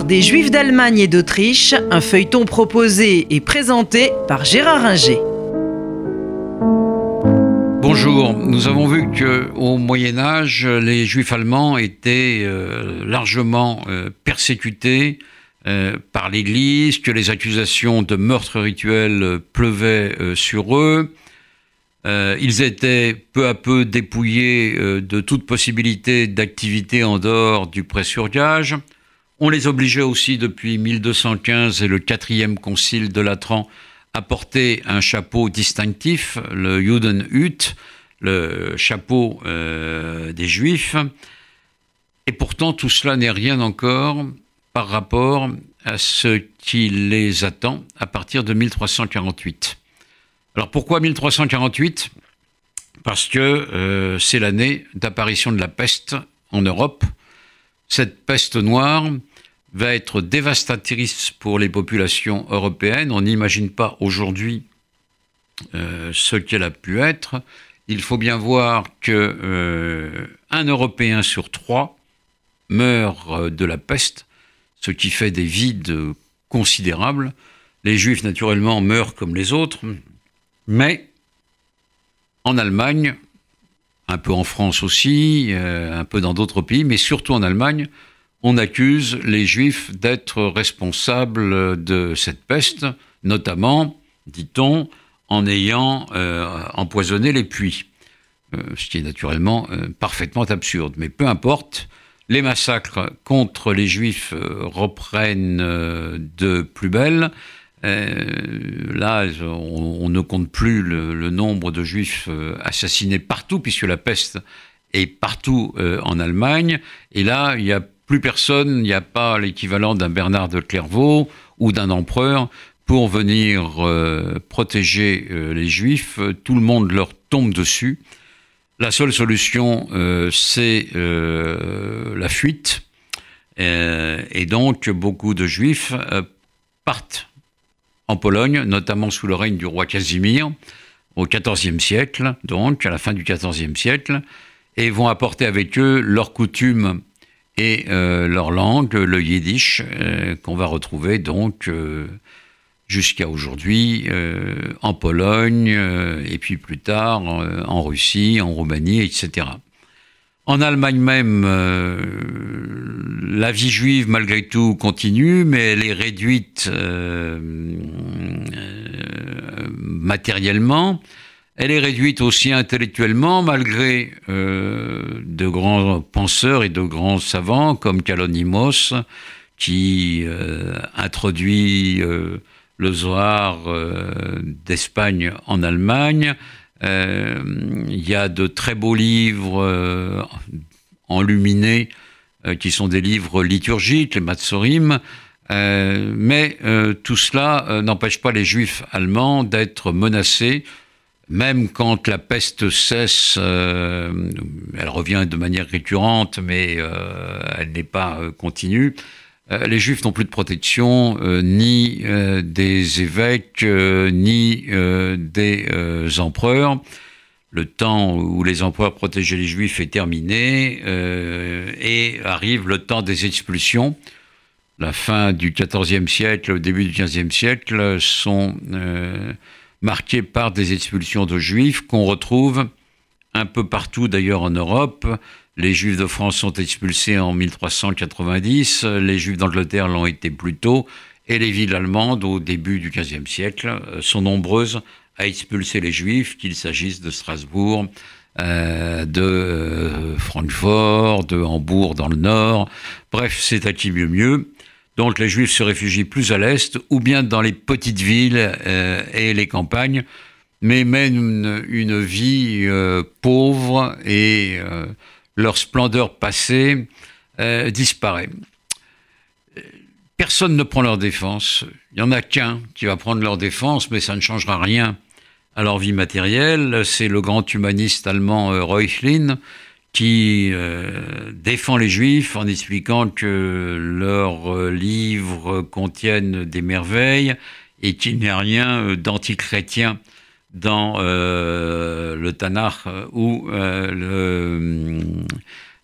Des Juifs d'Allemagne et d'Autriche, un feuilleton proposé et présenté par Gérard Inger. Bonjour, nous avons vu qu'au Moyen Âge, les Juifs allemands étaient euh, largement euh, persécutés euh, par l'Église, que les accusations de meurtre rituel pleuvaient sur eux. ils étaient peu à peu dépouillés de toute possibilité d'activité en dehors du pressurgage. On les obligeait aussi depuis 1215 et le quatrième concile de Latran à porter un chapeau distinctif, le Judenhut, le chapeau euh, des Juifs. Et pourtant, tout cela n'est rien encore par rapport à ce qui les attend à partir de 1348. Alors pourquoi 1348 Parce que euh, c'est l'année d'apparition de la peste en Europe. Cette peste noire va être dévastatrice pour les populations européennes. On n'imagine pas aujourd'hui euh, ce qu'elle a pu être. Il faut bien voir que euh, un Européen sur trois meurt euh, de la peste, ce qui fait des vides considérables. Les Juifs, naturellement, meurent comme les autres, mais en Allemagne, un peu en France aussi, un peu dans d'autres pays, mais surtout en Allemagne, on accuse les Juifs d'être responsables de cette peste, notamment, dit-on, en ayant euh, empoisonné les puits. Euh, ce qui est naturellement euh, parfaitement absurde. Mais peu importe, les massacres contre les Juifs reprennent de plus belle. là, on, ne compte plus le, le, nombre de Juifs assassinés partout, puisque la peste est partout en Allemagne. Et là, il y a plus personne, il n'y a pas l'équivalent d'un Bernard de Clairvaux ou d'un empereur pour venir euh, protéger euh, les juifs. Tout le monde leur tombe dessus. La seule solution, euh, c'est la fuite. et donc, beaucoup de juifs partent en Pologne, notamment sous le règne du roi Casimir, au XIVe siècle, donc à la fin du XIVe siècle, et vont apporter avec eux leurs coutumes et euh, leur langue, le yiddish, euh, qu'on va retrouver donc euh, jusqu'à aujourd'hui en Pologne et puis plus tard en Russie, en Roumanie, etc. En Allemagne même, la vie juive malgré tout continue, mais elle est réduite matériellement. Elle est réduite aussi intellectuellement, malgré euh, de grands penseurs et de grands savants comme Kalonimos, qui euh, introduit euh, le Zohar d'Espagne en Allemagne. Il y a de très beaux livres enluminés qui sont des livres liturgiques, les Matsorim. mais tout cela n'empêche pas les juifs allemands d'être menacés même quand la peste cesse, euh, elle revient de manière récurrente, mais euh, elle n'est pas euh, continue. les Juifs n'ont plus de protection, ni des évêques, ni des empereurs. Le temps où les empereurs protégeaient les Juifs est terminé et arrive le temps des expulsions. La fin du XIVe siècle, le début du XVe siècle sont marqué par des expulsions de juifs qu'on retrouve un peu partout d'ailleurs en Europe. Les juifs de France sont expulsés en 1390, les juifs d'Angleterre l'ont été plus tôt, et les villes allemandes au début du XVe siècle euh, sont nombreuses à expulser les juifs, qu'il s'agisse de Strasbourg, euh, de euh, Francfort, de Hambourg dans le nord. Bref, c'est à qui mieux mieux. Donc les Juifs se réfugient plus à l'est ou bien dans les petites villes euh, et les campagnes, mais mènent une, vie euh, pauvre et euh, leur splendeur passée disparaît. Personne ne prend leur défense. Il n'y en a qu'un qui va prendre leur défense, mais ça ne changera rien à leur vie matérielle. C'est le grand humaniste allemand Reuchlin qui euh, défend les juifs en expliquant que leurs euh, livres contiennent des merveilles et qu'il n'y a rien euh, d'antichrétien dans le Tanakh ou le,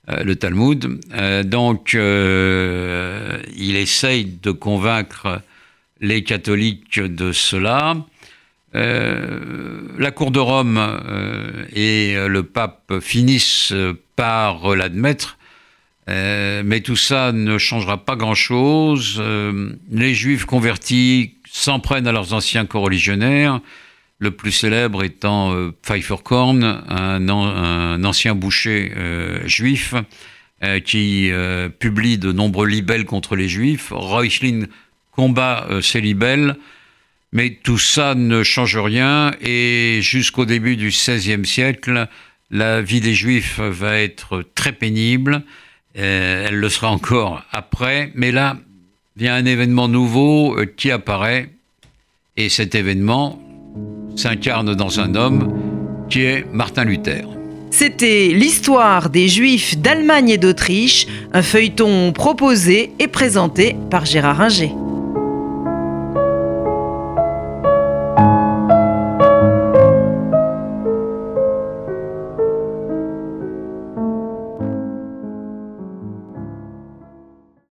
le Talmud. donc, il essaye de convaincre les catholiques de cela. La Cour de Rome et le pape finissent par l'admettre, mais tout ça ne changera pas grand-chose. les juifs convertis s'en prennent à leurs anciens coreligionnaires, le plus célèbre étant euh, Pfeifferkorn, un, un, ancien boucher euh, juif euh, qui publie de nombreux libelles contre les juifs. Reuchlin combat ces libelles, mais tout ça ne change rien et jusqu'au début du XVIe siècle, la vie des juifs va être très pénible. elle le sera encore après, mais là, vient un événement nouveau qui apparaît, et cet événement, s'incarne dans un homme qui est Martin Luther. C'était l'histoire des Juifs d'Allemagne et d'Autriche, un feuilleton proposé et présenté par Gérard Inger.